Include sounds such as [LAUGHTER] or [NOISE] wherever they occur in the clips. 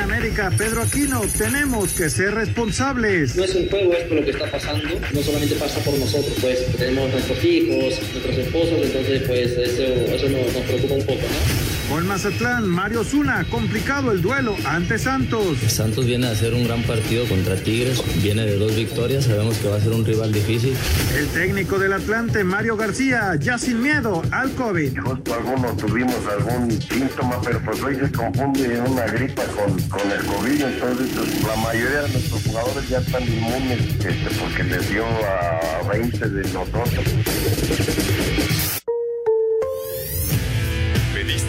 América, Pedro Aquino, tenemos que ser responsables. No es un juego esto lo que está pasando, no solamente pasa por nosotros, pues tenemos nuestros hijos, nuestros esposos, entonces pues eso, eso nos, nos preocupa un poco, ¿no? Con Mazatlán, Mario Zuna, complicado el duelo ante Santos. Santos viene a hacer un gran partido contra Tigres, viene de dos victorias, sabemos que va a ser un rival difícil. El técnico del Atlante, Mario García, ya sin miedo al COVID. Justo algunos tuvimos algún síntoma, pero pues hoy se confunde una gripa con, con el COVID, entonces pues, la mayoría de nuestros jugadores ya están inmunes este, porque les dio a 20 de nosotros.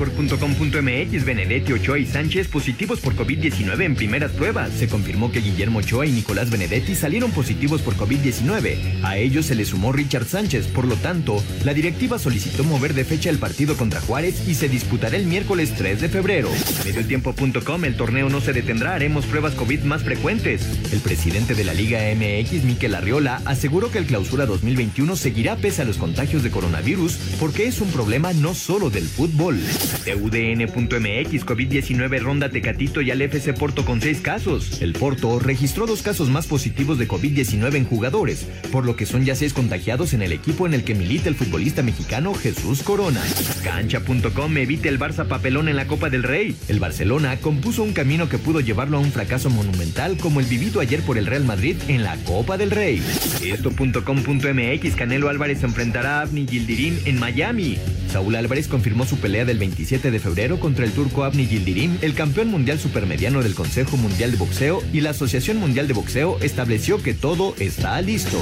Record.com.mx, Benedetti, Ochoa y Sánchez positivos por COVID-19 en primeras pruebas. Se confirmó que Guillermo Ochoa y Nicolás Benedetti salieron positivos por COVID-19. A ellos se le sumó Richard Sánchez, por lo tanto, la directiva solicitó mover de fecha el partido contra Juárez y se disputará el miércoles 3 de febrero. Mediotiempo.com, el torneo no se detendrá, haremos pruebas COVID más frecuentes. El presidente de la Liga MX, Miquel Arriola, aseguró que el clausura 2021 seguirá pese a los contagios de coronavirus porque es un problema no solo del fútbol. TUDN.mx COVID-19 ronda Tecatito y al FC Porto con seis casos. El Porto registró dos casos más positivos de COVID-19 en jugadores, por lo que son ya seis contagiados en el equipo en el que milita el futbolista mexicano Jesús Corona. Cancha.com evita el Barça papelón en la Copa del Rey. El Barcelona compuso un camino que pudo llevarlo a un fracaso monumental como el vivido ayer por el Real Madrid en la Copa del Rey. Esto.com.mx Canelo Álvarez enfrentará a Abni Gildirim en Miami. Saúl Álvarez confirmó su pelea del 27 de febrero contra el turco Abni Yildirim, el campeón mundial supermediano del Consejo Mundial de Boxeo y la Asociación Mundial de Boxeo estableció que todo está listo.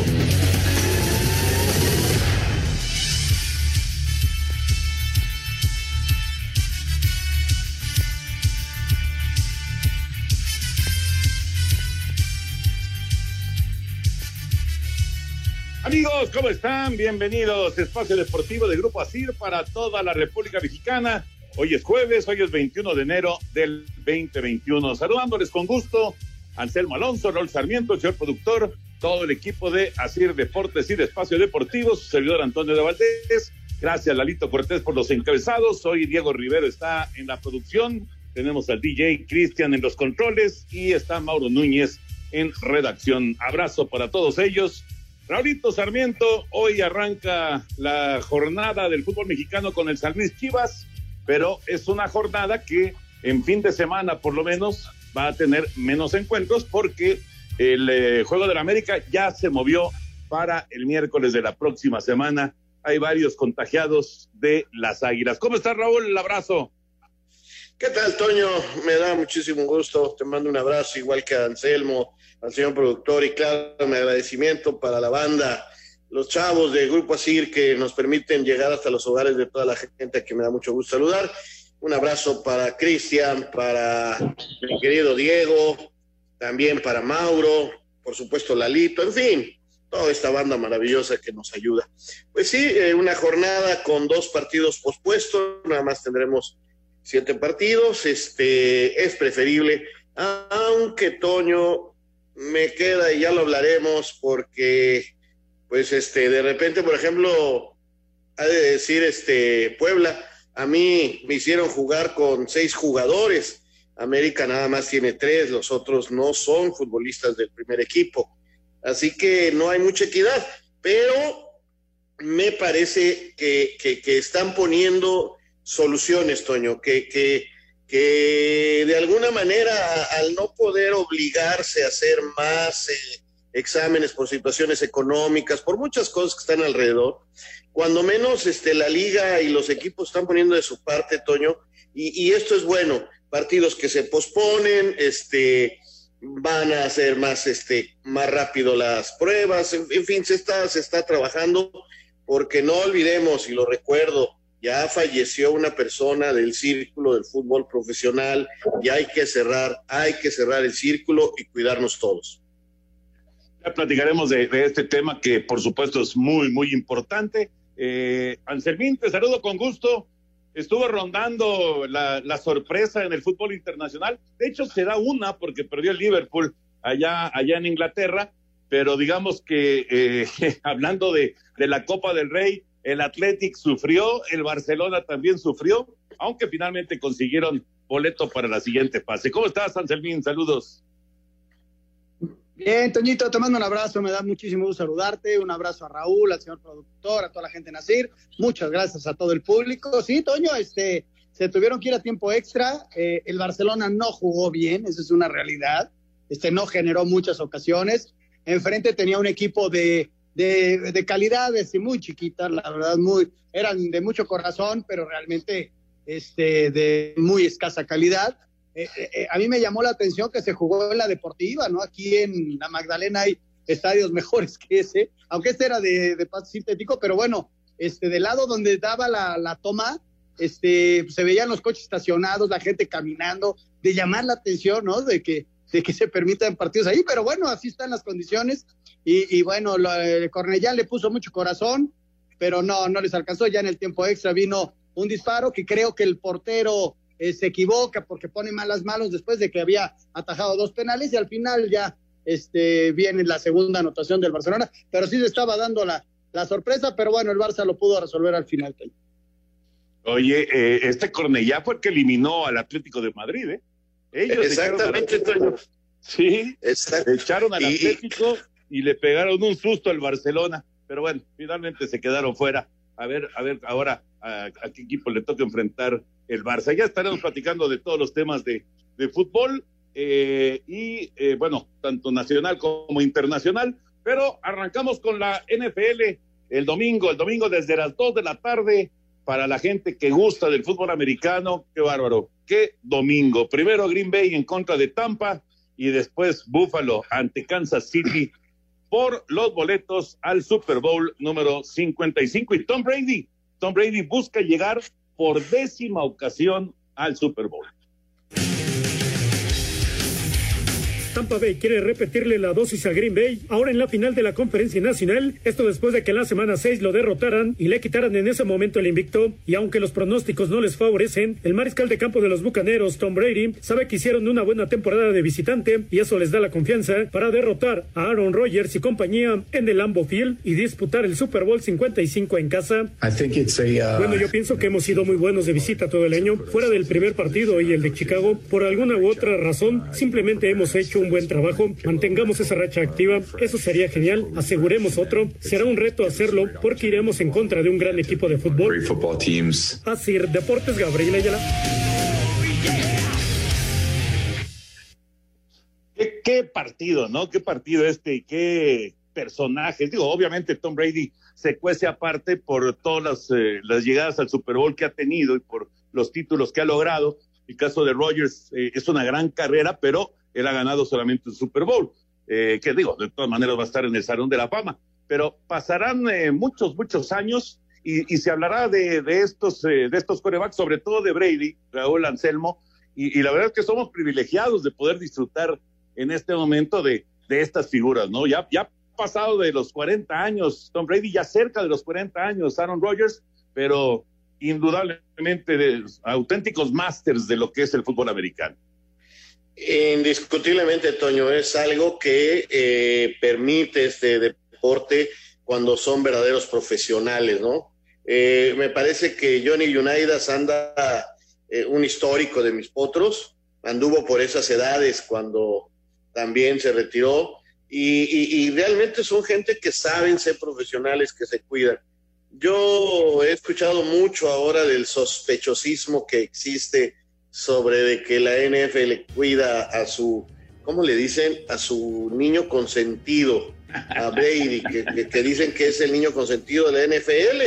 Amigos, ¿cómo están? Bienvenidos. Espacio Deportivo de Grupo ASIR para toda la República Mexicana. Hoy es jueves, hoy es 21 de enero del 2021. Saludándoles con gusto, Anselmo Alonso, Rol Sarmiento, señor productor, todo el equipo de ASIR Deportes y de Espacio Deportivo, su servidor Antonio de Valdés. Gracias, Lalito Cortés, por los encabezados. Hoy Diego Rivero está en la producción. Tenemos al DJ Cristian en los controles y está Mauro Núñez en redacción. Abrazo para todos ellos. Raulito Sarmiento, hoy arranca la jornada del fútbol mexicano con el San Luis Chivas, pero es una jornada que en fin de semana por lo menos va a tener menos encuentros porque el eh, Juego de la América ya se movió para el miércoles de la próxima semana. Hay varios contagiados de las Águilas. ¿Cómo está Raúl? El abrazo. ¿Qué tal, Toño? Me da muchísimo gusto. Te mando un abrazo, igual que a Anselmo, al señor productor, y claro, mi agradecimiento para la banda, los chavos de Grupo Asir que nos permiten llegar hasta los hogares de toda la gente que me da mucho gusto saludar. Un abrazo para Cristian, para mi querido Diego, también para Mauro, por supuesto Lalito, en fin, toda esta banda maravillosa que nos ayuda. Pues sí, eh, una jornada con dos partidos pospuestos, nada más tendremos siete partidos, este, es preferible, aunque Toño me queda y ya lo hablaremos porque, pues, este, de repente, por ejemplo, ha de decir, este, Puebla, a mí me hicieron jugar con seis jugadores, América nada más tiene tres, los otros no son futbolistas del primer equipo, así que no hay mucha equidad, pero me parece que, que, que están poniendo soluciones, Toño, que, que, que de alguna manera al no poder obligarse a hacer más eh, exámenes por situaciones económicas, por muchas cosas que están alrededor, cuando menos este, la liga y los equipos están poniendo de su parte, Toño, y, y esto es bueno, partidos que se posponen, este, van a hacer más, este, más rápido las pruebas, en, fin, se está, se está trabajando, porque no olvidemos, y lo recuerdo, ya falleció una persona del círculo del fútbol profesional y hay que cerrar, hay que cerrar el círculo y cuidarnos todos. Ya platicaremos de, este tema que por supuesto es muy, muy importante. Eh, Anselmín, te saludo con gusto. Estuvo rondando la, la, sorpresa en el fútbol internacional. De hecho, será una porque perdió el Liverpool allá, allá en Inglaterra, pero digamos que eh, [LAUGHS] hablando de, de la Copa del Rey, el Athletic sufrió, el Barcelona también sufrió, aunque finalmente consiguieron boleto para la siguiente fase. ¿Cómo estás, Anselmín? Saludos. Bien, Toñito, te mando un abrazo, me da muchísimo gusto saludarte, un abrazo a Raúl, al señor productor, a toda la gente en Nacir, muchas gracias a todo el público. Sí, Toño, este, se tuvieron que ir a tiempo extra, eh, el Barcelona no jugó bien, esa es una realidad, este, no generó muchas ocasiones, enfrente tenía un equipo de, de, de calidad, este, muy chiquita, la verdad, muy, eran de mucho corazón, pero realmente este, de muy escasa calidad eh, eh, eh, a mí me llamó la atención que se jugó en la deportiva, ¿no? Aquí en la Magdalena hay estadios [LAUGHS] mejores que ese, aunque este era de, de sintético, pero bueno, este, del lado donde daba la, la toma, este, se veían los coches estacionados, la gente caminando, de llamar la atención, ¿no? De que, [LAUGHS] de que se permitan partidos ahí, pero bueno, así están las condiciones. Y, y bueno, lo, el Cornellán le puso mucho corazón, pero no, no les alcanzó. Ya en el tiempo extra vino un disparo que creo que el portero eh, se equivoca porque pone malas manos después de que había atajado dos penales y al final ya este, viene la segunda anotación del Barcelona, pero sí se estaba dando la, la sorpresa, pero bueno, el Barça lo pudo resolver al final. Oye, eh, este Cornellá fue el que eliminó al Atlético de Madrid, ¿eh? Ellos Exactamente, Sí, echaron al Atlético y le pegaron un susto al Barcelona, pero bueno, finalmente se quedaron fuera. A ver, a ver ahora a, a qué equipo le toca enfrentar el Barça. Ya estaremos platicando de todos los temas de, de fútbol eh, y, eh, bueno, tanto nacional como internacional. Pero arrancamos con la NFL el domingo, el domingo desde las 2 de la tarde para la gente que gusta del fútbol americano. Qué bárbaro, qué domingo. Primero Green Bay en contra de Tampa y después Buffalo ante Kansas City por los boletos al Super Bowl número 55. Y Tom Brady, Tom Brady busca llegar por décima ocasión al Super Bowl. Tampa Bay quiere repetirle la dosis a Green Bay ahora en la final de la conferencia nacional. Esto después de que en la semana 6 lo derrotaran y le quitaran en ese momento el invicto. Y aunque los pronósticos no les favorecen, el mariscal de campo de los bucaneros, Tom Brady, sabe que hicieron una buena temporada de visitante y eso les da la confianza para derrotar a Aaron Rodgers y compañía en el Lambeau Field y disputar el Super Bowl 55 en casa. Uh, bueno, yo pienso que hemos sido muy buenos de visita todo el año, fuera del primer partido y el de Chicago. Por alguna u otra razón, simplemente hemos hecho un buen trabajo, mantengamos esa racha activa, eso sería genial, aseguremos otro, será un reto hacerlo porque iremos en contra de un gran equipo de fútbol. Así, Deportes Gabriel Ayala. ¿Qué, ¿Qué, partido, ¿no? Qué partido este, qué personajes. Digo, obviamente Tom Brady se cuece aparte por todas las, eh, las llegadas al Super Bowl que ha tenido y por los títulos que ha logrado. El caso de Rogers eh, es una gran carrera, pero él ha ganado solamente un Super Bowl, eh, que digo, de todas maneras va a estar en el Salón de la Fama, pero pasarán eh, muchos, muchos años y, y se hablará de, de estos, eh, de estos corebacks, sobre todo de Brady, Raúl Anselmo, y, y, la verdad es que somos privilegiados de poder disfrutar en este momento de, de estas figuras, ¿no? Ya, ya pasado de los 40 años, Tom Brady ya cerca de los 40 años, Aaron Rodgers, pero indudablemente de, auténticos másters de lo que es el fútbol americano. Indiscutiblemente, Toño, es algo que eh, permite este deporte cuando son verdaderos profesionales, ¿no? Eh, me parece que Johnny Unidas anda eh, un histórico de mis potros, anduvo por esas edades cuando también se retiró y, y, y realmente son gente que saben ser profesionales, que se cuidan. Yo he escuchado mucho ahora del sospechosismo que existe sobre de que la NFL cuida a su, ¿cómo le dicen? A su niño consentido, a Brady, que, dicen que es el niño consentido de la NFL.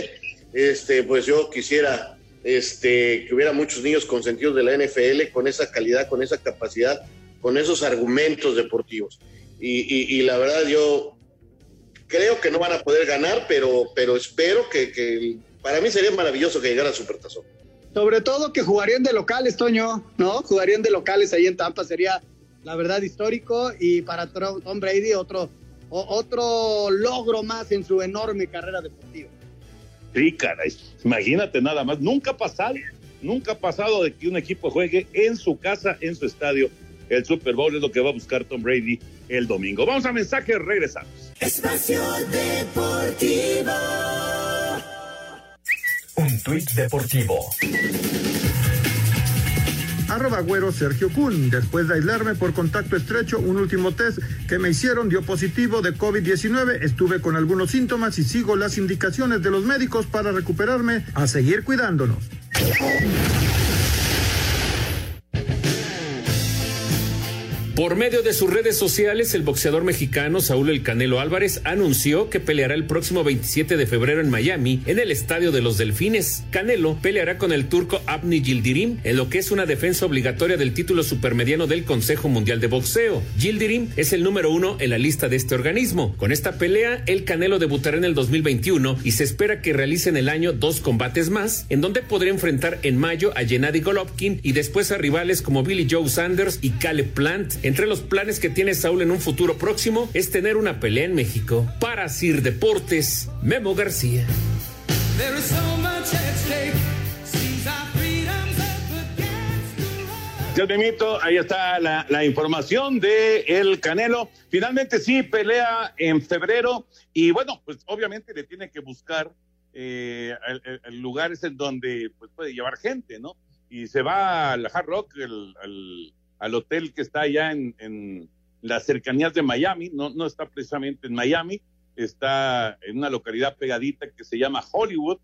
Este, pues yo quisiera este, que hubiera muchos niños consentidos de la NFL con esa calidad, con esa capacidad, con esos argumentos deportivos. Y, la verdad yo creo que no van a poder ganar, pero, pero espero que, que para mí sería maravilloso que llegara a Supertazón. Sobre todo que jugarían de locales, Toño, ¿no? Jugarían de locales ahí en Tampa, sería la verdad histórico y para Tom Brady otro, otro logro más en su enorme carrera deportiva. Sí, caray, imagínate nada más, nunca ha pasado, nunca ha pasado de que un equipo juegue en su casa, en su estadio. El Super Bowl es lo que va a buscar Tom Brady el domingo. Vamos a mensaje, regresamos. Espacio Deportivo. Un tuit deportivo arroba güero Sergio Kun. Después de aislarme por contacto estrecho, un último test que me hicieron dio positivo de COVID-19. Estuve con algunos síntomas y sigo las indicaciones de los médicos para recuperarme. A seguir cuidándonos. Por medio de sus redes sociales, el boxeador mexicano Saúl El Canelo Álvarez anunció que peleará el próximo 27 de febrero en Miami, en el Estadio de los Delfines. Canelo peleará con el turco Abni Gildirim en lo que es una defensa obligatoria del título supermediano del Consejo Mundial de Boxeo. Gildirim es el número uno en la lista de este organismo. Con esta pelea, el Canelo debutará en el 2021 y se espera que realice en el año dos combates más, en donde podrá enfrentar en mayo a Gennady Golovkin y después a rivales como Billy Joe Sanders y Caleb Plant. Entre los planes que tiene Saúl en un futuro próximo es tener una pelea en México. Para Sir Deportes, Memo García. Ya Memito, ahí está la, información de el Canelo. Finalmente sí pelea en febrero y bueno, pues obviamente le tiene que buscar eh, lugares en donde pues, puede llevar gente, ¿no? Y se va al Hard Rock, el, al hotel que está allá en, en las cercanías de Miami, no, no está precisamente en Miami, está en una localidad pegadita que se llama Hollywood,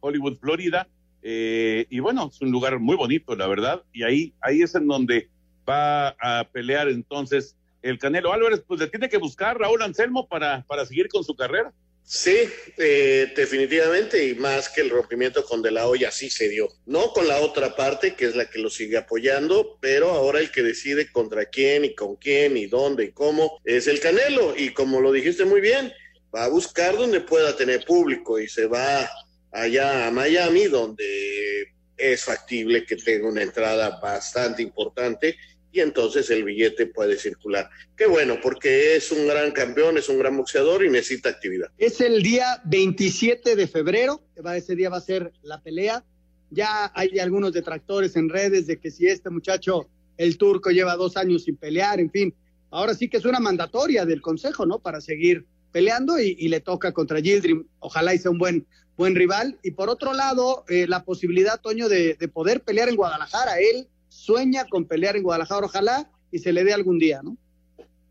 Hollywood, Florida, eh, y bueno, es un lugar muy bonito, la verdad, y ahí, ahí es en donde va a pelear entonces el Canelo Álvarez, pues le tiene que buscar Raúl Anselmo para, para seguir con su carrera. Sí, eh, definitivamente, y más que el rompimiento con De La Hoya sí se dio. No con la otra parte, que es la que lo sigue apoyando, pero ahora el que decide contra quién y con quién y dónde y cómo es el Canelo. Y como lo dijiste muy bien, va a buscar donde pueda tener público y se va allá a Miami, donde es factible que tenga una entrada bastante importante y entonces el billete puede circular. Qué bueno, porque es un gran campeón, es un gran boxeador y necesita actividad. Es el día 27 de febrero, ese día va a ser la pelea. Ya hay algunos detractores en redes de que si este muchacho, el turco, lleva dos años sin pelear, en fin, ahora sí que es una mandatoria del Consejo, ¿no? Para seguir peleando y, le toca contra Gildrim. Ojalá y sea un buen, buen rival. Y por otro lado, eh, la posibilidad, Toño, de, de poder pelear en Guadalajara. Él sueña con pelear en Guadalajara, ojalá y se le dé algún día, ¿no?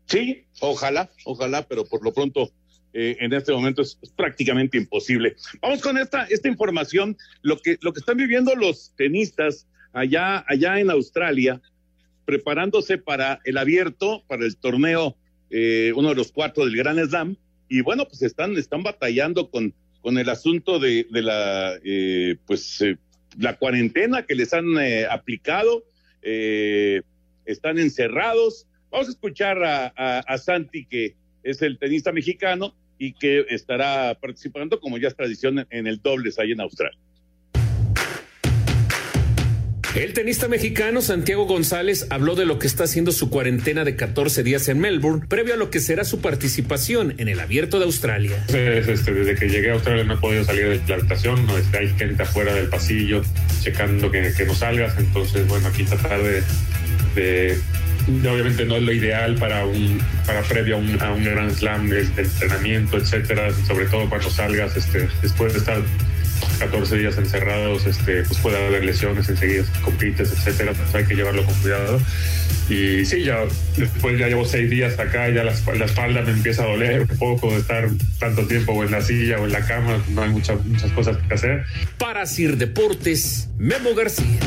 Sí, ojalá, ojalá, pero por lo pronto eh, en este momento es, prácticamente imposible. Vamos con esta, esta información, lo que, lo que están viviendo los tenistas allá, allá en Australia, preparándose para el abierto, para el torneo, eh, uno de los cuatro del Gran Slam, y bueno, pues están, están batallando con, con el asunto de, la, eh, pues, la cuarentena que les han aplicado, eh, están encerrados. Vamos a escuchar a, Santi, que es el tenista mexicano y que estará participando, como ya es tradición, en el dobles ahí en Australia. El tenista mexicano Santiago González habló de lo que está haciendo su cuarentena de 14 días en Melbourne, previo a lo que será su participación en el Abierto de Australia. Este, desde que llegué a Australia no he podido salir de la habitación, no, hay gente afuera del pasillo checando que, no salgas, entonces bueno, aquí tratar de, de obviamente no es lo ideal para un para previo a un, a un gran slam de, entrenamiento etcétera sobre todo cuando salgas este después de estar 14 días encerrados, este, pues puede haber lesiones enseguida, compites, etcétera, pues hay que llevarlo con cuidado. Y sí, ya después ya llevo seis días acá, ya la, la, espalda me empieza a doler un poco de estar tanto tiempo o en la silla o en la cama, no hay muchas, muchas cosas que hacer. Para Sir Deportes, Memo García.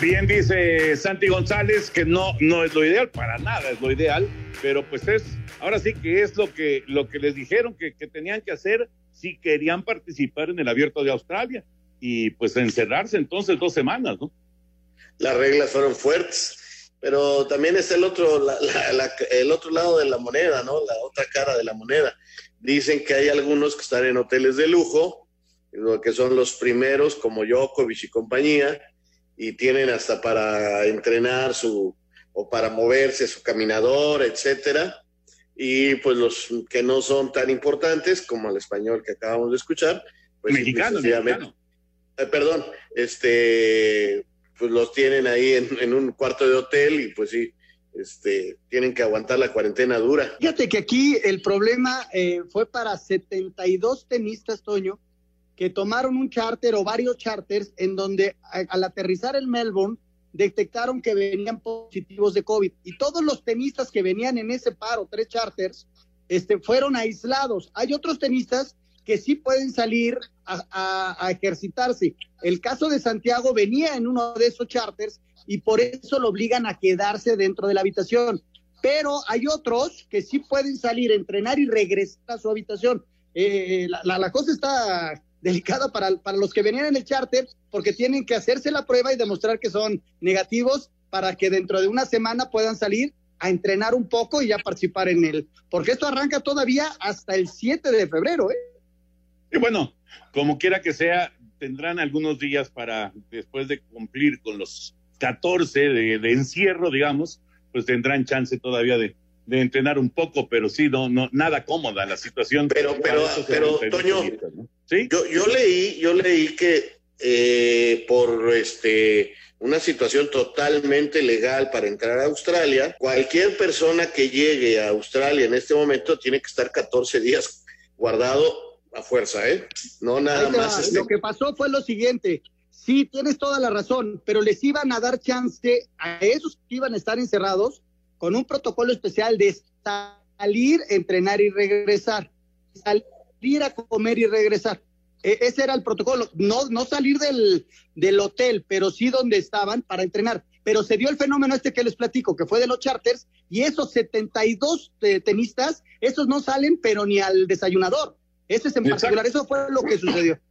Bien dice Santi González que no, no es lo ideal, para nada es lo ideal, pero pues es ahora sí que es lo que, lo que les dijeron que, tenían que hacer si querían participar en el abierto de Australia y pues encerrarse entonces dos semanas, ¿no? las reglas fueron fuertes. Pero también es el otro, el otro lado de la moneda, ¿no? La otra cara de la moneda. Dicen que hay algunos que están en hoteles de lujo, que son los primeros, como Djokovic y compañía, y tienen hasta para entrenar su, o para moverse su caminador, etcétera. Y pues los que no son tan importantes, como el español que acabamos de escuchar, pues mexicano, eh, perdón, este, pues los tienen ahí en, un cuarto de hotel y pues sí, este, tienen que aguantar la cuarentena dura. Fíjate que aquí el problema eh, fue para 72 tenistas, Toño, que tomaron un charter o varios charters en donde al aterrizar en Melbourne detectaron que venían positivos de COVID y todos los tenistas que venían en ese paro, tres charters, este, fueron aislados. Hay otros tenistas que sí pueden salir a, ejercitarse. El caso de Santiago venía en uno de esos charters y por eso lo obligan a quedarse dentro de la habitación. Pero hay otros que sí pueden salir, entrenar y regresar a su habitación. Eh, la, cosa está delicada para, para los que venían en el charter porque tienen que hacerse la prueba y demostrar que son negativos para que dentro de una semana puedan salir a entrenar un poco y ya participar en él. Porque esto arranca todavía hasta el 7 de febrero, ¿eh? Y bueno, como quiera que sea, tendrán algunos días para, después de cumplir con los 14 de, encierro, digamos, pues tendrán chance todavía de, entrenar un poco, pero sí, no, no, nada cómoda la situación. Pero, pero, pero, Toño, ¿Sí? yo, yo leí, yo leí que eh, por este una situación totalmente legal para entrar a Australia, cualquier persona que llegue a Australia en este momento tiene que estar 14 días guardado a fuerza, ¿eh? No nada más. Este lo que pasó fue lo siguiente. Sí, tienes toda la razón, pero les iban a dar chance a esos que iban a estar encerrados con un protocolo especial de salir, entrenar y regresar. Salir a comer y regresar. E, ese era el protocolo. No, no salir del, del hotel, pero sí donde estaban para entrenar. Pero se dio el fenómeno este que les platico, que fue de los charters, y esos 72 eh, tenistas, esos no salen, pero ni al desayunador ese es en particular, eso fue lo que sucedió. [LAUGHS]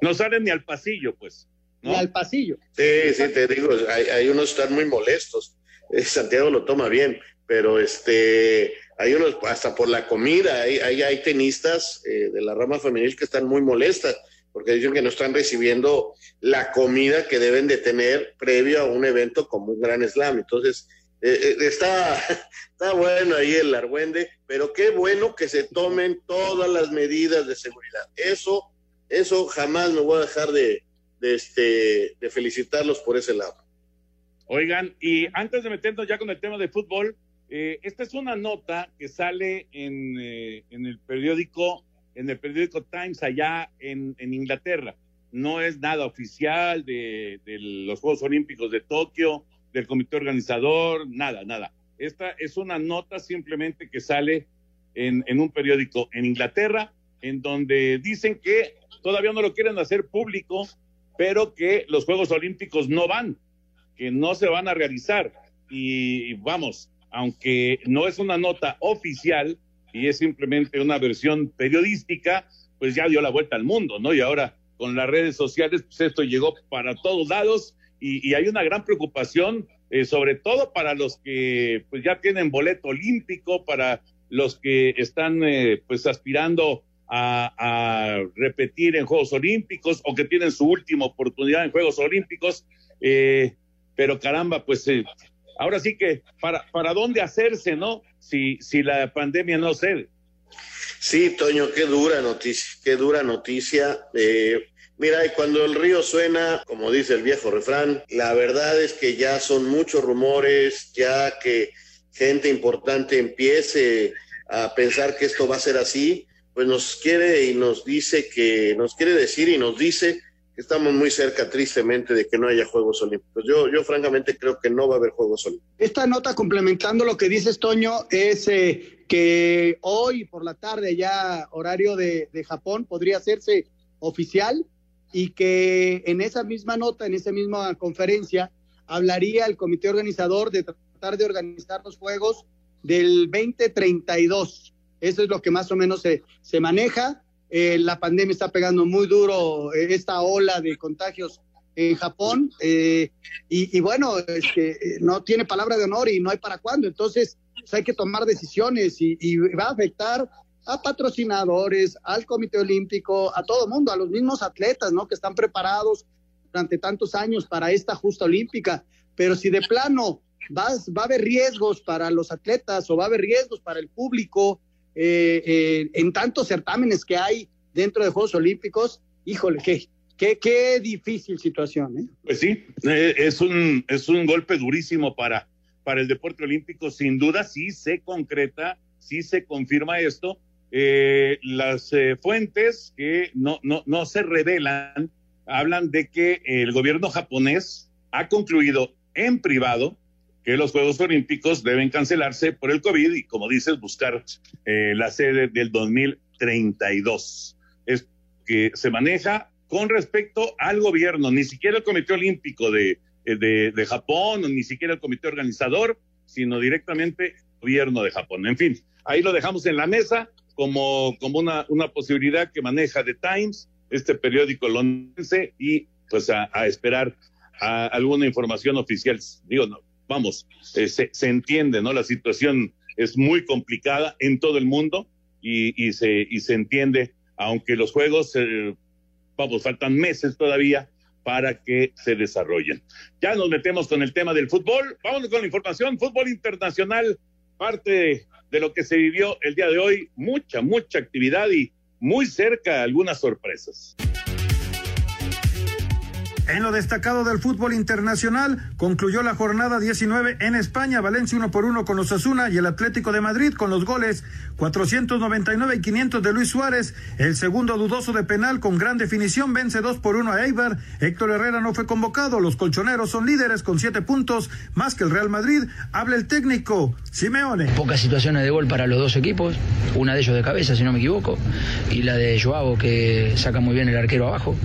No salen ni al pasillo, pues. Ni al pasillo. Sí, sí, te digo, hay, unos que están muy molestos. Eh, Santiago lo toma bien, pero este, hay unos, hasta por la comida, hay, hay, tenistas eh, de la rama femenil que están muy molestas, porque dicen que no están recibiendo la comida que deben de tener previo a un evento como un gran slam. Entonces, eh, eh, está, [LAUGHS] está bueno ahí el argüende, pero qué bueno que se tomen todas las medidas de seguridad. Eso, eso jamás me voy a dejar de, de, este, de felicitarlos por ese lado. Oigan, y antes de meternos ya con el tema de fútbol, eh, esta es una nota que sale en, en, el periódico, en el periódico Times allá en, Inglaterra. No es nada oficial de, de los Juegos Olímpicos de Tokio, del comité organizador, nada, nada. Esta es una nota simplemente que sale en, en, un periódico en Inglaterra, en donde dicen que todavía no lo quieren hacer público, pero que los Juegos Olímpicos no van, que no se van a realizar. Y vamos, aunque no es una nota oficial y es simplemente una versión periodística, pues ya dio la vuelta al mundo, ¿no? Y ahora con las redes sociales, pues esto llegó para todos lados y, hay una gran preocupación, eh, sobre todo para los que pues ya tienen boleto olímpico, para los que están eh, pues aspirando a, repetir en Juegos Olímpicos o que tienen su última oportunidad en Juegos Olímpicos, eh, pero caramba, pues ahora sí que para, para dónde hacerse, ¿no? Si, si la pandemia no cede. Sí, Toño, qué dura noticia, qué dura noticia. Eh, Mira, y cuando el río suena, como dice el viejo refrán, la verdad es que ya son muchos rumores, ya que gente importante empiece a pensar que esto va a ser así, pues nos quiere y nos dice que, nos quiere decir y nos dice estamos muy cerca, tristemente, de que no haya Juegos Olímpicos. Yo, yo francamente creo que no va a haber Juegos Olímpicos. Esta nota, complementando lo que dices, Toño, es eh, que hoy por la tarde, ya horario de, de Japón, podría hacerse oficial y que en esa misma nota, en esa misma conferencia, hablaría el comité organizador de tratar de organizar los Juegos del 2032. Eso es lo que más o menos se, se maneja. Eh, la pandemia está pegando muy duro, eh, esta ola de contagios en Japón, eh, y, bueno, es que eh, no tiene palabra de honor y no hay para cuándo, entonces pues, hay que tomar decisiones y, y, va a afectar a patrocinadores, al Comité Olímpico, a todo el mundo, a los mismos atletas, ¿no? Que están preparados durante tantos años para esta justa olímpica, pero si de plano va, va a haber riesgos para los atletas o va a haber riesgos para el público eh, eh, en tantos certámenes que hay dentro de Juegos Olímpicos, híjole, qué, qué, qué difícil situación. ¿eh? Pues sí, es, un, es un golpe durísimo para, para el deporte olímpico, sin duda sí se concreta, sí se confirma esto. las fuentes que no, no, no se revelan hablan de que el gobierno japonés ha concluido en privado que los Juegos Olímpicos deben cancelarse por el COVID y, como dices, buscar eh, la sede del 2032. Es que se maneja con respecto al gobierno, ni siquiera el Comité Olímpico de, eh, de, de Japón, ni siquiera el Comité Organizador, sino directamente el gobierno de Japón. En fin, ahí lo dejamos en la mesa como, como una, una posibilidad que maneja The Times, este periódico londinense, y pues a, esperar alguna información oficial. Digo, no, vamos, eh, se, entiende, ¿no? La situación es muy complicada en todo el mundo y, y se, y se entiende, aunque los juegos, eh, vamos, faltan meses todavía para que se desarrollen. Ya nos metemos con el tema del fútbol. Vamos con la información. Fútbol internacional, parte de lo que se vivió el día de hoy. Mucha, mucha actividad y muy cerca algunas sorpresas. En lo destacado del fútbol internacional, concluyó la jornada 19 en España, Valencia uno por uno con Osasuna y el Atlético de Madrid con los goles 499 y 500 de Luis Suárez. El segundo dudoso de penal con gran definición vence 2 por 1 a Eibar. Héctor Herrera no fue convocado. Los colchoneros son líderes con 7 puntos, más que el Real Madrid. Habla el técnico Simeone. Pocas situaciones de gol para los dos equipos, una de ellos de cabeza, si no me equivoco, y la de Joao que saca muy bien el arquero abajo.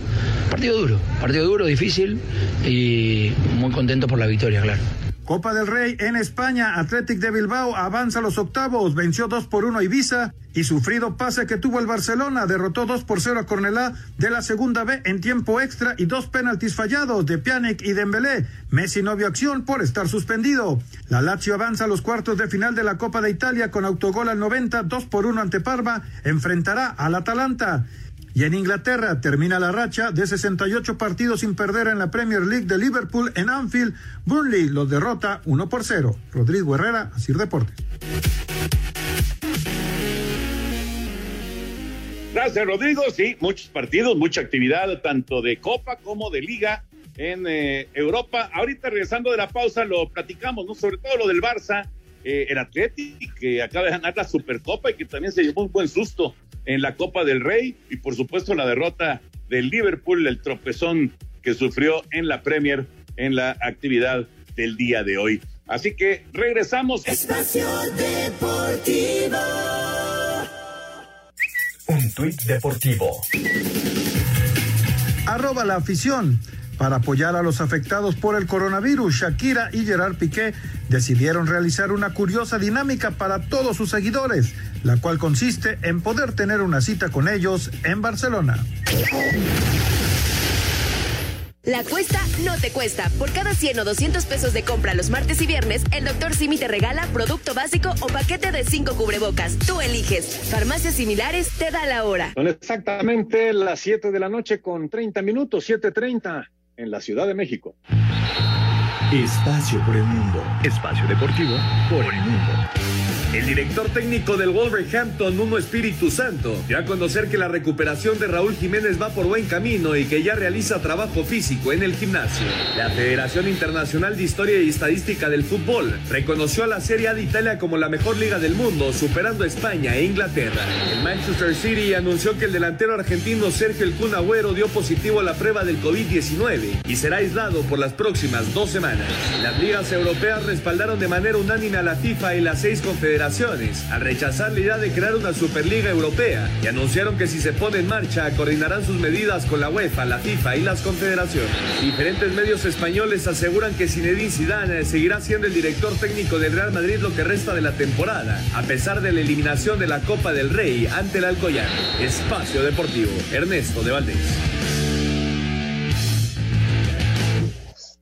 Partido duro, partido duro, difícil y muy contento por la victoria, claro. Copa del Rey en España, Athletic de Bilbao avanza a los octavos, venció 2 por 1 a Ibiza y sufrido pase que tuvo el Barcelona, derrotó 2 por 0 a Cornelá de la segunda B en tiempo extra y dos penaltis fallados de Pjanic y Dembélé. Messi no vio acción por estar suspendido. La Lazio avanza a los cuartos de final de la Copa de Italia con autogol al 90, 2 por 1 ante Parma, enfrentará al Atalanta. Y en Inglaterra termina la racha de 68 partidos sin perder en la Premier League de Liverpool en Anfield. Burnley los derrota 1 por 0. Rodrigo Herrera, Asir Deportes. Gracias, Rodrigo. Sí, muchos partidos, mucha actividad, tanto de Copa como de Liga en eh, Europa. Ahorita regresando de la pausa lo platicamos, ¿no? Sobre todo lo del Barça, eh, el Atlético que acaba de ganar la Supercopa y que también se llevó un buen susto en la Copa del Rey y por supuesto la derrota del Liverpool, el tropezón que sufrió en la Premier en la actividad del día de hoy. Así que regresamos. Espacio Deportivo. Un tuit deportivo. Arroba la afición. Para apoyar a los afectados por el coronavirus, Shakira y Gerard Piqué decidieron realizar una curiosa dinámica para todos sus seguidores, la cual consiste en poder tener una cita con ellos en Barcelona. La cuesta no te cuesta. Por cada 100 o 200 pesos de compra los martes y viernes, el doctor Simi te regala producto básico o paquete de 5 cubrebocas. Tú eliges. Farmacias similares te da la hora. Son exactamente las 7 de la noche con 30 minutos, 7.30 en la Ciudad de México. Espacio por el mundo. Espacio deportivo por el mundo. El director técnico del Wolverhampton, Nuno Espíritu Santo, dio a conocer que la recuperación de Raúl Jiménez va por buen camino y que ya realiza trabajo físico en el gimnasio. La Federación Internacional de Historia y Estadística del Fútbol reconoció a la Serie A de Italia como la mejor liga del mundo, superando a España e Inglaterra. El Manchester City anunció que el delantero argentino Sergio El Kun dio positivo a la prueba del COVID-19 y será aislado por las próximas dos semanas. Las ligas europeas respaldaron de manera unánime a la FIFA y las seis confederaciones al rechazar la idea de crear una Superliga Europea y anunciaron que si se pone en marcha coordinarán sus medidas con la UEFA, la FIFA y las confederaciones. Diferentes medios españoles aseguran que Zinedine Zidane seguirá siendo el director técnico del Real Madrid lo que resta de la temporada, a pesar de la eliminación de la Copa del Rey ante el Alcoyano. Espacio Deportivo, Ernesto de Valdés.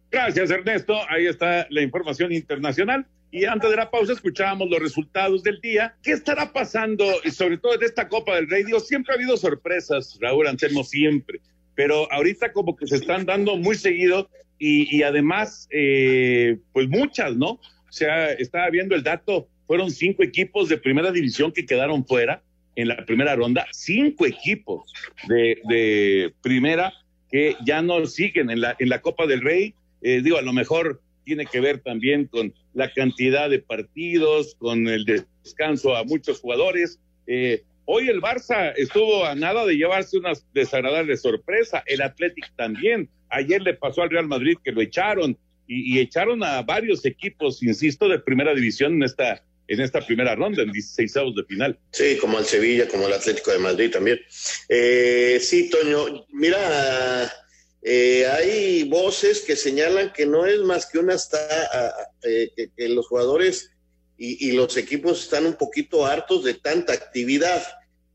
Gracias, Ernesto. Ahí está la información internacional. Y antes de la pausa escuchábamos los resultados del día. ¿Qué estará pasando? Y sobre todo en esta Copa del Rey, Dios, siempre ha habido sorpresas, Raúl Anselmo, siempre. Pero ahorita como que se están dando muy seguido y, y además, eh, pues muchas, ¿no? O sea, estaba viendo el dato, fueron cinco equipos de primera división que quedaron fuera en la primera ronda, cinco equipos de, de primera que ya no siguen en la, en la Copa del Rey. Eh, digo, a lo mejor tiene que ver también con la cantidad de partidos, con el descanso a muchos jugadores. Eh, hoy el Barça estuvo a nada de llevarse una desagradable sorpresa, el Athletic también. Ayer le pasó al Real Madrid que lo echaron y, echaron a varios equipos, insisto, de primera división en esta en esta primera ronda, en 16 de final. Sí, como el Sevilla, como el Atlético de Madrid también. Eh, sí, Toño, mira, eh, hay voces que señalan que no es más que una está, eh, que, que, los jugadores y, y, los equipos están un poquito hartos de tanta actividad.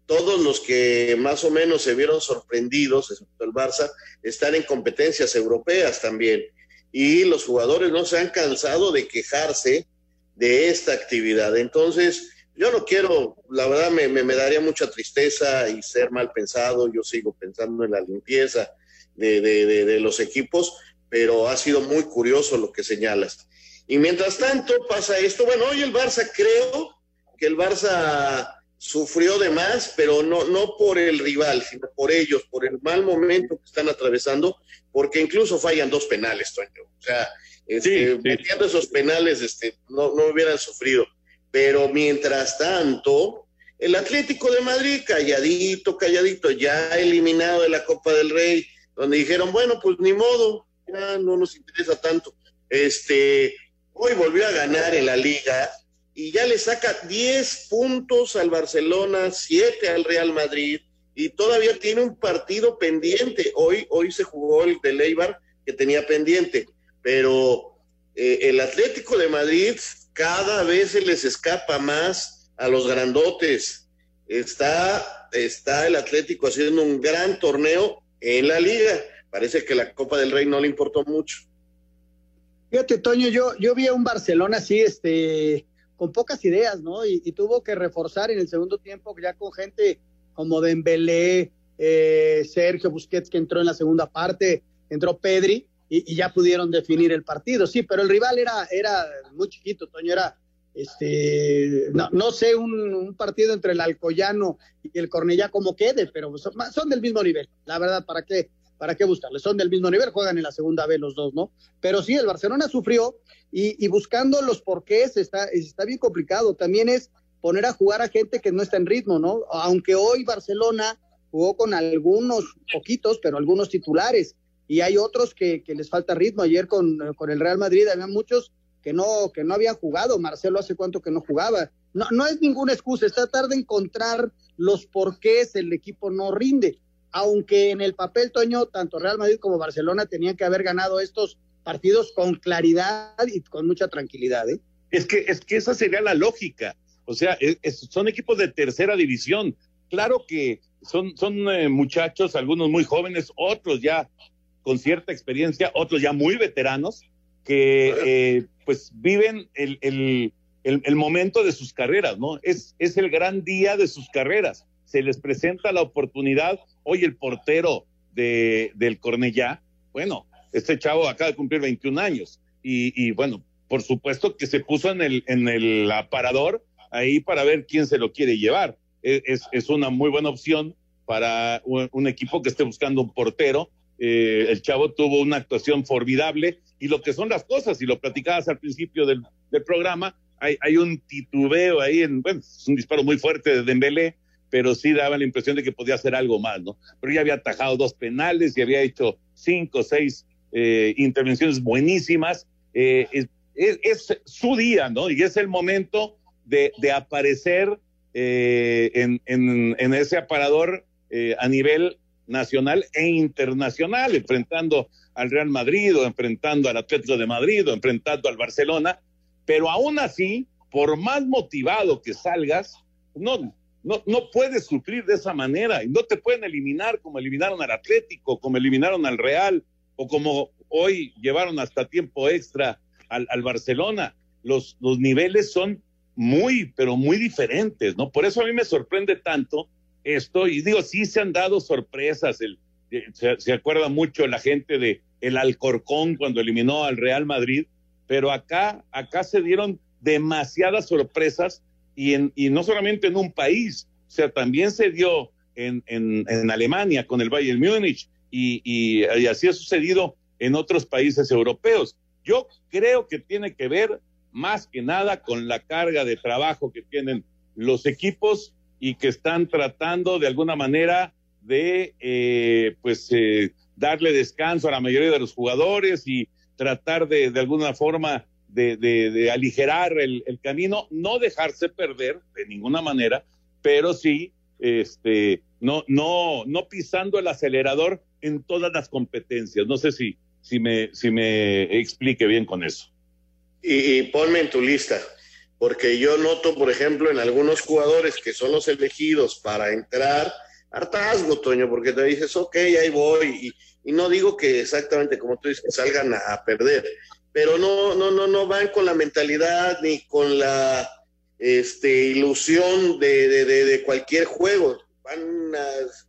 Todos los que más o menos se vieron sorprendidos, excepto el Barça, están en competencias europeas también. Y los jugadores no se han cansado de quejarse de esta actividad. Entonces, yo no quiero, la verdad me, me, me, daría mucha tristeza y ser mal pensado, yo sigo pensando en la limpieza de, de, de, de, los equipos, pero ha sido muy curioso lo que señalas. Y mientras tanto pasa esto, bueno, hoy el Barça creo que el Barça sufrió de más, pero no, no por el rival, sino por ellos, por el mal momento que están atravesando, porque incluso fallan dos penales, Toño. O sea, este, sí, sí. metiendo esos penales este, no, no hubieran sufrido. Pero mientras tanto, el Atlético de Madrid, calladito, calladito, ya eliminado de la Copa del Rey, donde dijeron, bueno, pues ni modo, ya no nos interesa tanto. Este, hoy volvió a ganar en la liga y ya le saca 10 puntos al Barcelona, 7 al Real Madrid y todavía tiene un partido pendiente. Hoy, hoy se jugó el de Leibar que tenía pendiente pero eh, el Atlético de Madrid cada vez se les escapa más a los grandotes. Está, está el Atlético haciendo un gran torneo en la liga. Parece que la Copa del Rey no le importó mucho. Fíjate, Toño, yo, yo vi a un Barcelona así, este, con pocas ideas, ¿no? Y, y tuvo que reforzar en el segundo tiempo ya con gente como Dembélé, eh, Sergio Busquets que entró en la segunda parte, entró Pedri, y, y, ya pudieron definir el partido. Sí, pero el rival era, era muy chiquito, Toño, era, este, no, sé, un, partido entre el Alcoyano y el Cornellá como quede, pero son, son, del mismo nivel, la verdad, ¿para qué? ¿Para qué buscarle? Son del mismo nivel, juegan en la segunda vez los dos, ¿no? Pero sí, el Barcelona sufrió y, y buscando los porqués está, está bien complicado. También es poner a jugar a gente que no está en ritmo, ¿no? Aunque hoy Barcelona jugó con algunos poquitos, pero algunos titulares y hay otros que, que les falta ritmo. Ayer con, con, el Real Madrid había muchos que no, que no habían jugado. Marcelo hace cuánto que no jugaba. No, no es ninguna excusa, está tarde en encontrar los porqués el equipo no rinde. Aunque en el papel, Toño, tanto Real Madrid como Barcelona tenían que haber ganado estos partidos con claridad y con mucha tranquilidad. ¿eh? Es, que, es que esa sería la lógica. O sea, es, es, son equipos de tercera división. Claro que son, son eh, muchachos, algunos muy jóvenes, otros ya con cierta experiencia, otros ya muy veteranos, que eh, pues viven el, el, el, momento de sus carreras, ¿no? Es, es el gran día de sus carreras. Se les presenta la oportunidad. Hoy el portero de, del Cornellá, bueno, este chavo acaba de cumplir 21 años y, y bueno, por supuesto que se puso en el, en el aparador ahí para ver quién se lo quiere llevar. Es, es una muy buena opción para un, un equipo que esté buscando un portero eh, el chavo tuvo una actuación formidable y lo que son las cosas, y lo platicabas al principio del, programa, hay, hay, un titubeo ahí, en, bueno, es un disparo muy fuerte de Dembélé, pero sí daba la impresión de que podía hacer algo más, ¿no? Pero ya había atajado dos penales y había hecho cinco o seis eh, intervenciones buenísimas. Eh, es, su día, ¿no? Y es el momento de, de aparecer eh, en, en, en, ese aparador a nivel nacional e internacional, enfrentando al Real Madrid o enfrentando al Atlético de Madrid o enfrentando al Barcelona, pero aún así, por más motivado que salgas, no, no, no puedes sufrir de esa manera y no te pueden eliminar como eliminaron al Atlético, como eliminaron al Real o como hoy llevaron hasta tiempo extra al, al Barcelona. Los, los niveles son muy, pero muy diferentes, ¿no? Por eso a mí me sorprende tanto esto, y digo, sí se han dado sorpresas, el, eh, se, acuerda mucho la gente de el Alcorcón cuando eliminó al Real Madrid, pero acá, acá se dieron demasiadas sorpresas y, en, y no solamente en un país, o sea, también se dio en, en, en Alemania con el Bayern Múnich y, y, y así ha sucedido en otros países europeos. Yo creo que tiene que ver más que nada con la carga de trabajo que tienen los equipos y que están tratando de alguna manera de eh, pues eh, darle descanso a la mayoría de los jugadores y tratar de, de alguna forma de, de, aligerar el, el, camino, no dejarse perder de ninguna manera, pero sí este, no, no, no pisando el acelerador en todas las competencias. No sé si, si, me, si me explique bien con eso. Y, y ponme en tu lista, porque yo noto, por ejemplo, en algunos jugadores que son los elegidos para entrar, hartazgo, Toño, porque te dices, ok, ahí voy, y, y no digo que exactamente como tú dices, salgan a, a, perder, pero no, no, no, no van con la mentalidad ni con la este, ilusión de, de, de, de cualquier juego, van,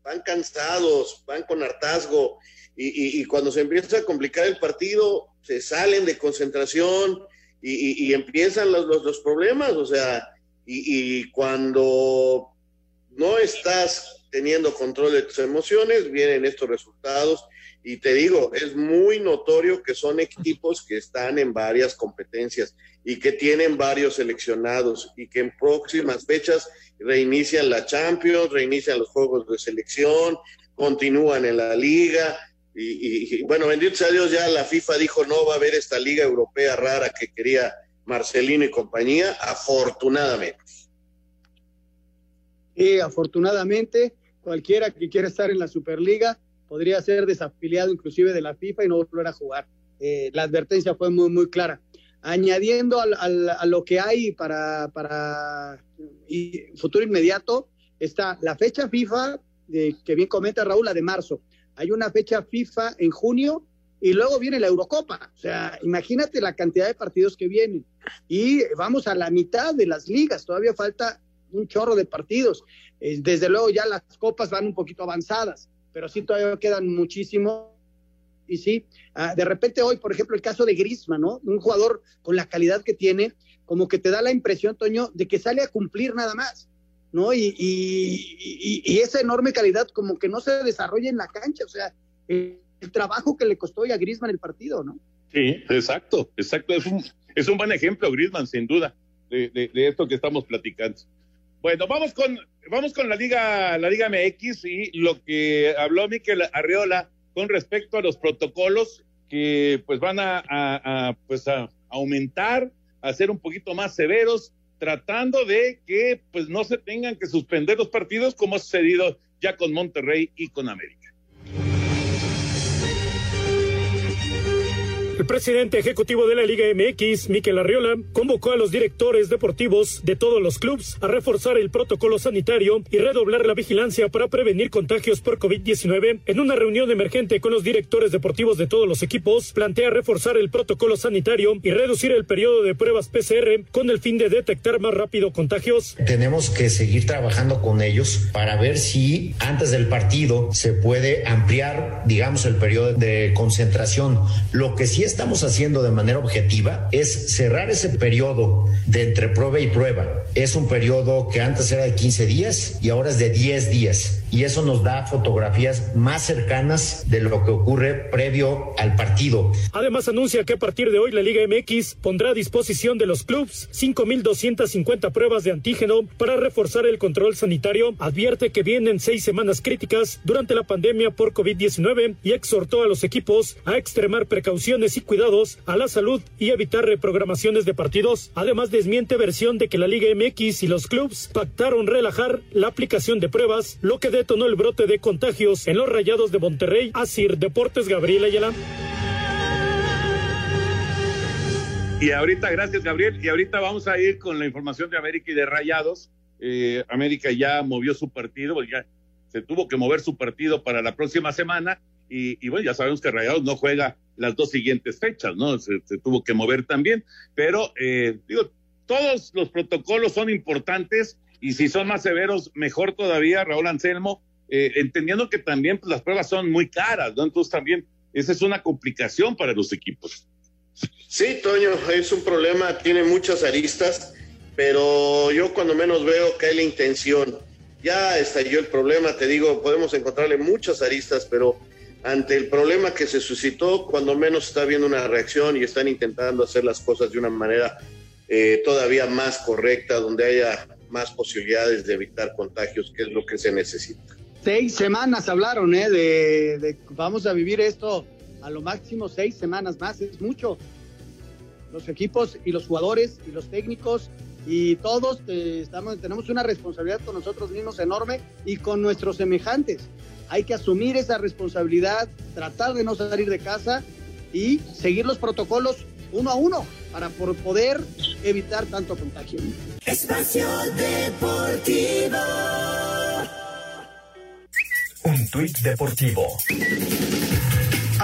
van cansados, van con hartazgo, y, y, y, cuando se empieza a complicar el partido, se salen de concentración y, y empiezan los, los, los, problemas, o sea, y, cuando no estás teniendo control de tus emociones, vienen estos resultados. Y te digo, es muy notorio que son equipos que están en varias competencias y que tienen varios seleccionados y que en próximas fechas reinician la Champions, reinician los juegos de selección, continúan en la liga. Y, bueno, bendito sea Dios, ya la FIFA dijo no va a haber esta liga europea rara que quería Marcelino y compañía, afortunadamente. Sí, afortunadamente, cualquiera que quiera estar en la Superliga podría ser desafiliado inclusive de la FIFA y no volver a jugar. Eh, la advertencia fue muy, muy clara. Añadiendo al, a lo que hay para, para y futuro inmediato, está la fecha FIFA, de, que bien comenta Raúl, la de marzo. Hay una fecha FIFA en junio y luego viene la Eurocopa. O sea, imagínate la cantidad de partidos que vienen. Y vamos a la mitad de las ligas, todavía falta un chorro de partidos. Eh, desde luego ya las copas van un poquito avanzadas, pero sí todavía quedan muchísimo. Y sí, uh, de repente hoy, por ejemplo, el caso de Grisma, ¿no? Un jugador con la calidad que tiene, como que te da la impresión, Toño, de que sale a cumplir nada más, ¿no? Y, esa enorme calidad como que no se desarrolla en la cancha, o sea, el, trabajo que le costó a Grisman el partido, ¿no? Sí, exacto, exacto. Es un, es un buen ejemplo, Grisman, sin duda, de, de, esto que estamos platicando. Bueno, vamos con, vamos con la Liga, la Liga MX y lo que habló Miquel Arriola con respecto a los protocolos que pues van a, a pues a aumentar, a ser un poquito más severos, tratando de que pues no se tengan que suspender los partidos como ha sucedido ya con Monterrey y con América. El presidente ejecutivo de la Liga MX, Miquel Arriola, convocó a los directores deportivos de todos los clubes a reforzar el protocolo sanitario y redoblar la vigilancia para prevenir contagios por COVID-19. En una reunión emergente con los directores deportivos de todos los equipos, plantea reforzar el protocolo sanitario y reducir el periodo de pruebas PCR con el fin de detectar más rápido contagios. Tenemos que seguir trabajando con ellos para ver si antes del partido se puede ampliar, digamos, el periodo de concentración. Lo que sí estamos haciendo de manera objetiva es cerrar ese periodo de entre prueba y prueba. Es un periodo que antes era de 15 días y ahora es de 10 días. Y eso nos da fotografías más cercanas de lo que ocurre previo al partido. Además anuncia que a partir de hoy la Liga MX pondrá a disposición de los clubes 5.250 pruebas de antígeno para reforzar el control sanitario. Advierte que vienen seis semanas críticas durante la pandemia por COVID-19 y exhortó a los equipos a extremar precauciones y cuidados a la salud y evitar reprogramaciones de partidos. Además, desmiente versión de que la Liga MX y los clubes pactaron relajar la aplicación de pruebas, lo que detonó el brote de contagios en los Rayados de Monterrey. Asir Deportes Gabriel Ayala. Y ahorita, gracias Gabriel, y ahorita vamos a ir con la información de América y de Rayados. Eh, América ya movió su partido, ya se tuvo que mover su partido para la próxima semana y bueno, ya sabemos que Rayados no juega las dos siguientes fechas, ¿no? Se, tuvo que mover también, pero eh, digo, todos los protocolos son importantes y si son más severos, mejor todavía, Raúl Anselmo, eh, entendiendo que también pues, las pruebas son muy caras, ¿no? Entonces también esa es una complicación para los equipos. Sí, Toño, es un problema, tiene muchas aristas, pero yo cuando menos veo que hay la intención. Ya estalló el problema, te digo, podemos encontrarle muchas aristas, pero ante el problema que se suscitó, cuando menos está habiendo una reacción y están intentando hacer las cosas de una manera eh, todavía más correcta, donde haya más posibilidades de evitar contagios, que es lo que se necesita. Seis semanas hablaron, ¿eh? De, vamos a vivir esto a lo máximo seis semanas más, es mucho. Los equipos y los jugadores y los técnicos y todos eh, estamos, tenemos una responsabilidad con nosotros mismos enorme y con nuestros semejantes. Hay que asumir esa responsabilidad, tratar de no salir de casa y seguir los protocolos uno a uno para poder evitar tanto contagio. Espacio Deportivo. Un tuit deportivo.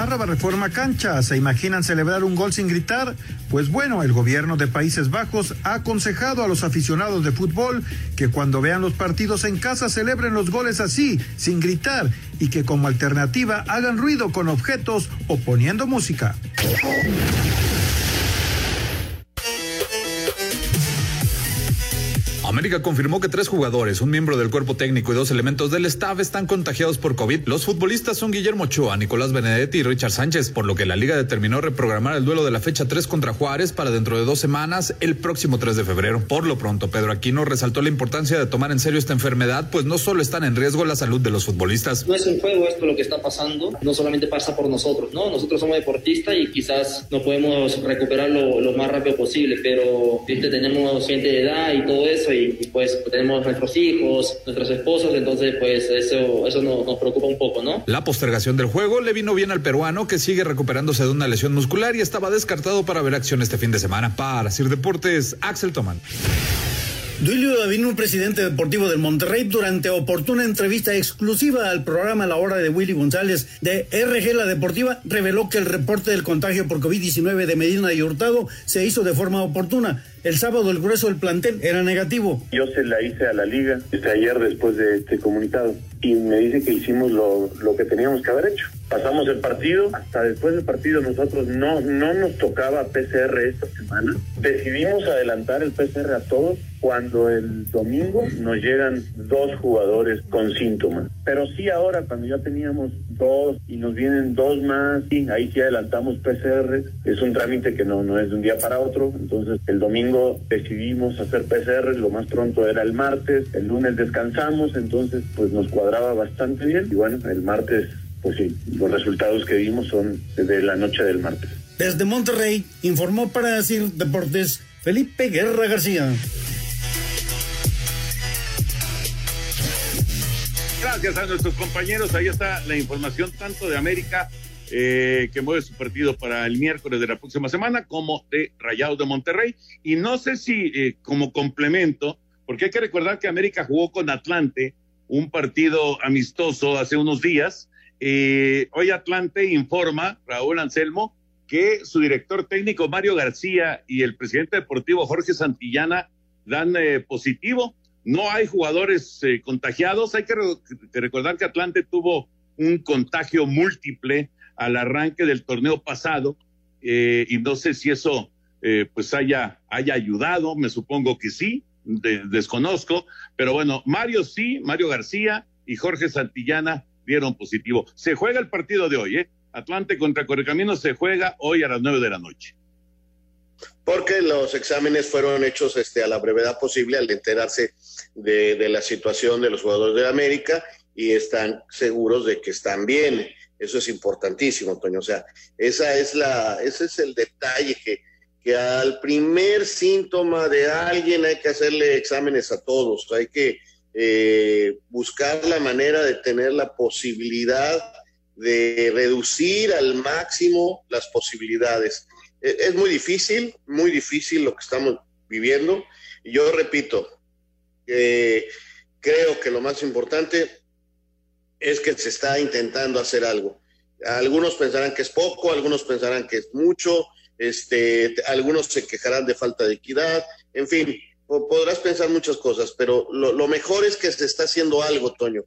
Reforma cancha. ¿Se imaginan celebrar un gol sin gritar? Pues bueno, el gobierno de Países Bajos ha aconsejado a los aficionados de fútbol que cuando vean los partidos en casa celebren los goles así, sin gritar, y que como alternativa hagan ruido con objetos o poniendo música. América confirmó que tres jugadores, un miembro del cuerpo técnico y dos elementos del staff están contagiados por COVID. Los futbolistas son Guillermo Ochoa, Nicolás Benedetti y Richard Sánchez, por lo que la liga determinó reprogramar el duelo de la fecha 3 contra Juárez para dentro de dos semanas, el próximo 3 de febrero. Por lo pronto, Pedro Aquino resaltó la importancia de tomar en serio esta enfermedad, pues no solo están en riesgo la salud de los futbolistas. No es un juego esto lo que está pasando, no solamente pasa por nosotros, ¿no? Nosotros somos deportistas y quizás no podemos recuperar lo, más rápido posible, pero tenemos gente de edad y todo eso y y, pues tenemos nuestros hijos, nuestros esposos, entonces pues eso, eso nos, nos preocupa un poco, ¿no? La postergación del juego le vino bien al peruano que sigue recuperándose de una lesión muscular y estaba descartado para ver acción este fin de semana. Para Sir Deportes, Axel Toman. Duilio Davino, presidente deportivo del Monterrey, durante oportuna entrevista exclusiva al programa La Hora de Willy González de RG La Deportiva, reveló que el reporte del contagio por COVID-19 de Medina y Hurtado se hizo de forma oportuna. El sábado el grueso del plantel era negativo. Yo se la hice a la liga ayer después de este comunicado y me dice que hicimos lo, lo que teníamos que haber hecho pasamos el partido, hasta después del partido nosotros no, no nos tocaba PCR esta semana. Decidimos adelantar el PCR a todos cuando el domingo nos llegan dos jugadores con síntomas. Pero sí ahora cuando ya teníamos dos y nos vienen dos más, y ahí sí adelantamos PCR. Es un trámite que no, no es de un día para otro. Entonces el domingo decidimos hacer PCR, lo más pronto era el martes, el lunes descansamos, entonces pues nos cuadraba bastante bien. Y bueno, el martes pues sí, los resultados que vimos son de la noche del martes. Desde Monterrey, informó para decir Deportes Felipe Guerra García. Gracias a nuestros compañeros. Ahí está la información tanto de América, eh, que mueve su partido para el miércoles de la próxima semana, como de Rayados de Monterrey. Y no sé si eh, como complemento, porque hay que recordar que América jugó con Atlante un partido amistoso hace unos días eh, hoy Atlante informa, Raúl Anselmo, que su director técnico Mario García y el presidente deportivo Jorge Santillana dan eh, positivo. No hay jugadores eh, contagiados. Hay que, recordar que Atlante tuvo un contagio múltiple al arranque del torneo pasado y no sé si eso pues haya, haya ayudado. Me supongo que sí, desconozco. Pero bueno, Mario sí, Mario García y Jorge Santillana dieron positivo. Se juega el partido de hoy, ¿eh? Atlante contra Correcaminos se juega hoy a las nueve de la noche. Porque los exámenes fueron hechos este, a la brevedad posible al enterarse de, la situación de los jugadores de América y están seguros de que están bien. Eso es importantísimo, Toño. O sea, esa es la, ese es el detalle que, que al primer síntoma de alguien hay que hacerle exámenes a todos. Hay que eh, buscar la manera de tener la posibilidad de reducir al máximo las posibilidades. E, es muy difícil, muy difícil lo que estamos viviendo. Yo repito, creo que lo más importante es que se está intentando hacer algo. Algunos pensarán que es poco, algunos pensarán que es mucho, este, algunos se quejarán de falta de equidad, en fin, podrás pensar muchas cosas, pero lo, mejor es que se está haciendo algo, Toño.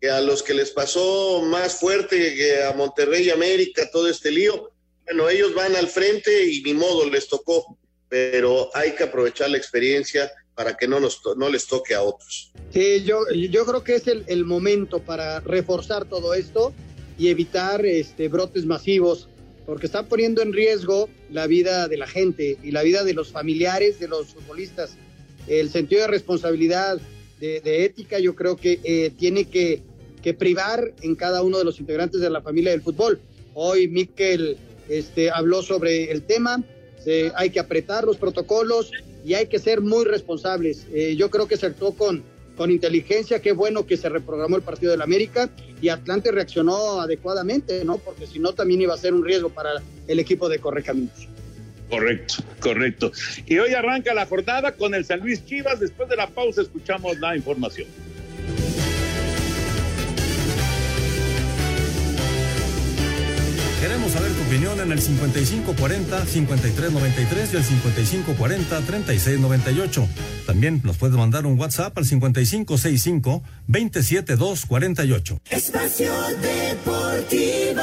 Que a los que les pasó más fuerte, que a Monterrey y América, todo este lío, bueno, ellos van al frente y ni modo les tocó, pero hay que aprovechar la experiencia para que no, nos, no les toque a otros. Sí, yo, yo creo que es el, el momento para reforzar todo esto y evitar este, brotes masivos, porque están poniendo en riesgo la vida de la gente y la vida de los familiares de los futbolistas el sentido de responsabilidad, de, ética, yo creo que eh, tiene que, privar en cada uno de los integrantes de la familia del fútbol. Hoy Miquel este, habló sobre el tema, hay que apretar los protocolos y hay que ser muy responsables. Eh, yo creo que se actuó con, con inteligencia, qué bueno que se reprogramó el partido del América y Atlante reaccionó adecuadamente, ¿no? Porque si no también iba a ser un riesgo para el equipo de Correcaminos. Correcto, correcto. Y hoy arranca la jornada con el San Luis Chivas. Después de la pausa escuchamos la información. Queremos saber tu opinión en el 5540-5393 y el 5540-3698. También nos puedes mandar un WhatsApp al 5565-27248. Espacio Deportivo.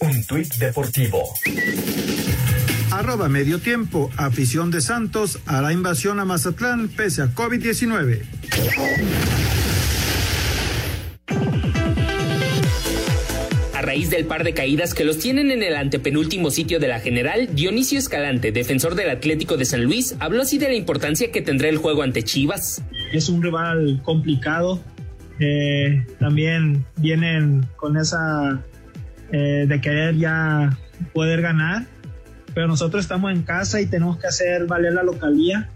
Un tuit deportivo. Arroba medio tiempo. Afición de Santos a la invasión a Mazatlán pese a COVID-19. Raíz del par de caídas que los tienen en el antepenúltimo sitio de la general, Dionisio Escalante, defensor del Atlético de San Luis, habló así de la importancia que tendrá el juego ante Chivas. Es un rival complicado. Eh, también vienen con esa eh, de querer ya poder ganar, pero nosotros estamos en casa y tenemos que hacer valer la localía.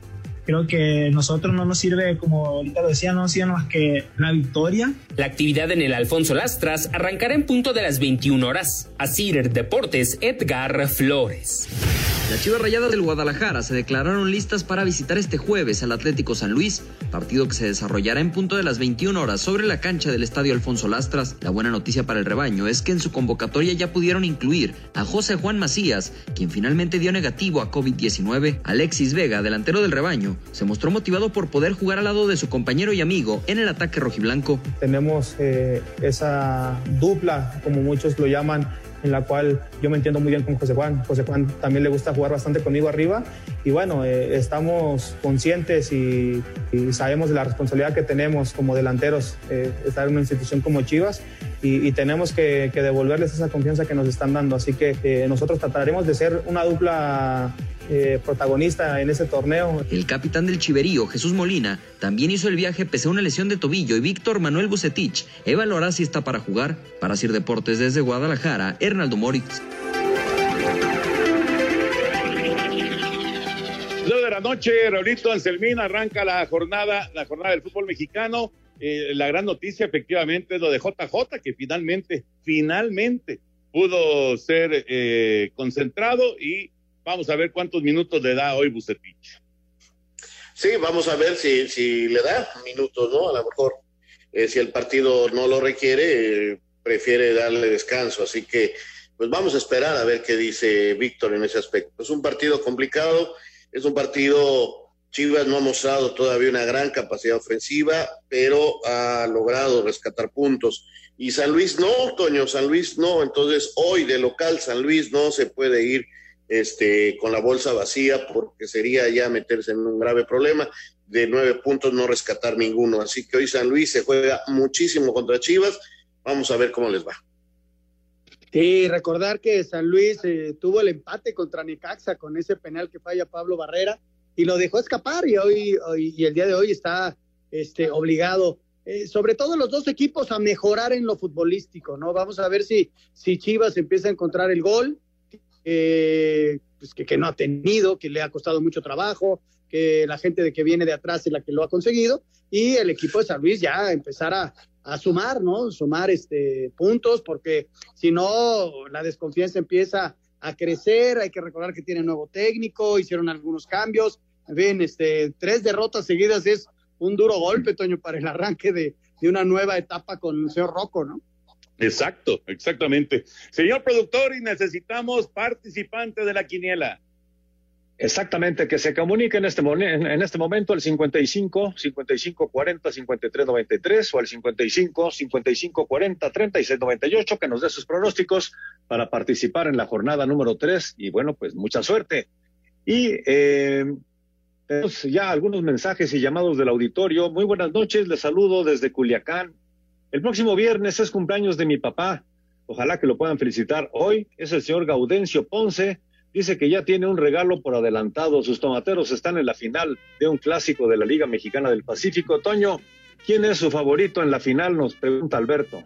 Creo que nosotros no nos sirve, como ahorita lo decía, no nos sirve más que la victoria. La actividad en el Alfonso Lastras arrancará en punto de las 21 horas. Asir Deportes, Edgar Flores. Las Chivas Rayadas del Guadalajara se declararon listas para visitar este jueves al Atlético San Luis, partido que se desarrollará en punto de las 21 horas sobre la cancha del Estadio Alfonso Lastras. La buena noticia para el rebaño es que en su convocatoria ya pudieron incluir a José Juan Macías, quien finalmente dio negativo a COVID-19. Alexis Vega, delantero del rebaño, se mostró motivado por poder jugar al lado de su compañero y amigo en el ataque rojiblanco. Tenemos eh, esa dupla, como muchos lo llaman, en la cual yo me entiendo muy bien con José Juan. José Juan también le gusta jugar bastante conmigo arriba y bueno, eh, estamos conscientes y, sabemos de la responsabilidad que tenemos como delanteros eh, estar en una institución como Chivas y, tenemos que, devolverles esa confianza que nos están dando. Así que eh, nosotros trataremos de ser una dupla eh, protagonista en ese torneo. El capitán del Chiverío, Jesús Molina, también hizo el viaje pese a una lesión de tobillo y Víctor Manuel Bucetich evaluará si está para jugar. Para Sir Deportes desde Guadalajara, Hernaldo Moritz. Luego de la noche, Raulito Anselmín arranca la jornada, la jornada del fútbol mexicano. Eh, la gran noticia efectivamente es lo de JJ, que finalmente, finalmente pudo ser eh, concentrado y Vamos a ver cuántos minutos le da hoy Bucetich. Sí, vamos a ver si, si le da minutos, ¿no? A lo mejor, eh, si el partido no lo requiere, prefiere darle descanso. Así que, pues vamos a esperar a ver qué dice Víctor en ese aspecto. Es un partido complicado, es un partido, Chivas no ha mostrado todavía una gran capacidad ofensiva, pero ha logrado rescatar puntos. Y San Luis no, Toño, San Luis no. Entonces, hoy de local, San Luis no se puede ir este, con la bolsa vacía, porque sería ya meterse en un grave problema. De nueve puntos no rescatar ninguno. Así que hoy San Luis se juega muchísimo contra Chivas. Vamos a ver cómo les va. Sí, recordar que San Luis eh, tuvo el empate contra Necaxa con ese penal que falla Pablo Barrera y lo dejó escapar y hoy, y el día de hoy está este, obligado, eh, sobre todo los dos equipos, a mejorar en lo futbolístico, ¿no? Vamos a ver si, si Chivas empieza a encontrar el gol pues que, que, no ha tenido, que le ha costado mucho trabajo, que la gente de que viene de atrás es la que lo ha conseguido, y el equipo de San Luis ya empezar a, sumar, ¿no? Sumar este, puntos, porque si no, la desconfianza empieza a crecer, hay que recordar que tiene nuevo técnico, hicieron algunos cambios, ven, este, tres derrotas seguidas es un duro golpe, Toño, para el arranque de, de una nueva etapa con el señor Rocco, ¿no? Exacto, exactamente. Señor productor, y necesitamos participante de la quiniela. Exactamente, que se comunique en este, en este momento al 55 55 40 53 93 o al 55 55 40 36 98 que nos dé sus pronósticos para participar en la jornada número 3 y bueno, pues mucha suerte. Y eh, tenemos ya algunos mensajes y llamados del auditorio. Muy buenas noches, les saludo desde Culiacán. El próximo viernes es cumpleaños de mi papá. Ojalá que lo puedan felicitar hoy. Es el señor Gaudencio Ponce dice que ya tiene un regalo por adelantado. Sus tomateros están en la final de un clásico de la Liga Mexicana del Pacífico. Toño, ¿quién es su favorito en la final? Nos pregunta Alberto.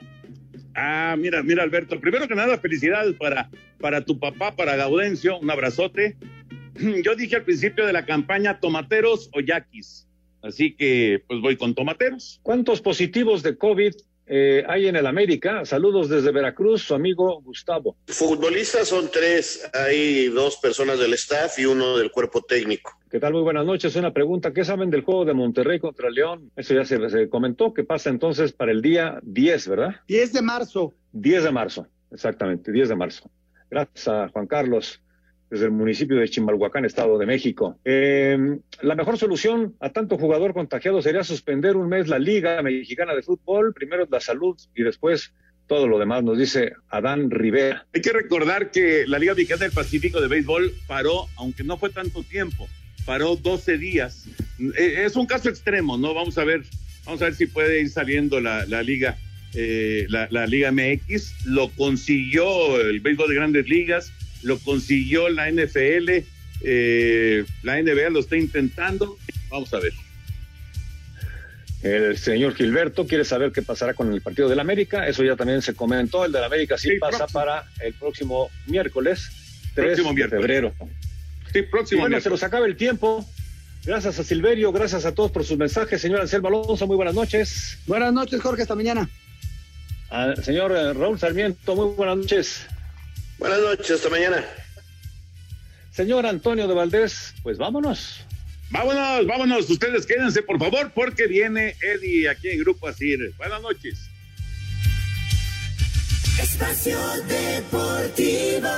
Ah, mira, mira, Alberto. Primero que nada, felicidades para, para tu papá, para Gaudencio. Un abrazote. [CLEARS THROAT] Yo dije al principio de la campaña tomateros o yaquis. Así que, pues voy con tomateros. ¿Cuántos positivos de COVID eh, hay en el América. Saludos desde Veracruz, su amigo Gustavo. Futbolistas son tres, hay dos personas del staff y uno del cuerpo técnico. ¿Qué tal? Muy buenas noches. Una pregunta, ¿qué saben del juego de Monterrey contra León? Eso ya se, se comentó, que pasa entonces para el día 10, ¿verdad? 10 de marzo. 10 de marzo, exactamente, 10 de marzo. Gracias a Juan Carlos desde el municipio de Chimalhuacán, Estado de México. Eh, la mejor solución a tanto jugador contagiado sería suspender un mes la Liga Mexicana de Fútbol, primero la salud y después todo lo demás, nos dice Adán Rivera. Hay que recordar que la Liga Mexicana del Pacífico de Béisbol paró, aunque no fue tanto tiempo, paró 12 días. Eh, es un caso extremo, ¿no? Vamos a ver, vamos a ver si puede ir saliendo la, Liga. Eh, la, la Liga MX lo consiguió el béisbol de grandes ligas, lo consiguió la NFL, eh, la NBA lo está intentando, vamos a ver. El señor Gilberto quiere saber qué pasará con el partido del América, eso ya también se comentó, el del América sí, pasa para el próximo miércoles, 3 próximo de febrero. Sí, próximo y bueno, miércoles. se nos acaba el tiempo. Gracias a Silverio, gracias a todos por sus mensajes. Señor Anselmo Alonso, muy buenas noches. Buenas noches, Jorge, hasta mañana. Al señor eh, Raúl Sarmiento, muy buenas noches. Buenas noches, hasta mañana. Señor Antonio de Valdés, pues vámonos. Vámonos, vámonos, ustedes quédense por favor porque viene Eddie aquí en Grupo Asir. Buenas noches. Espacio Deportivo.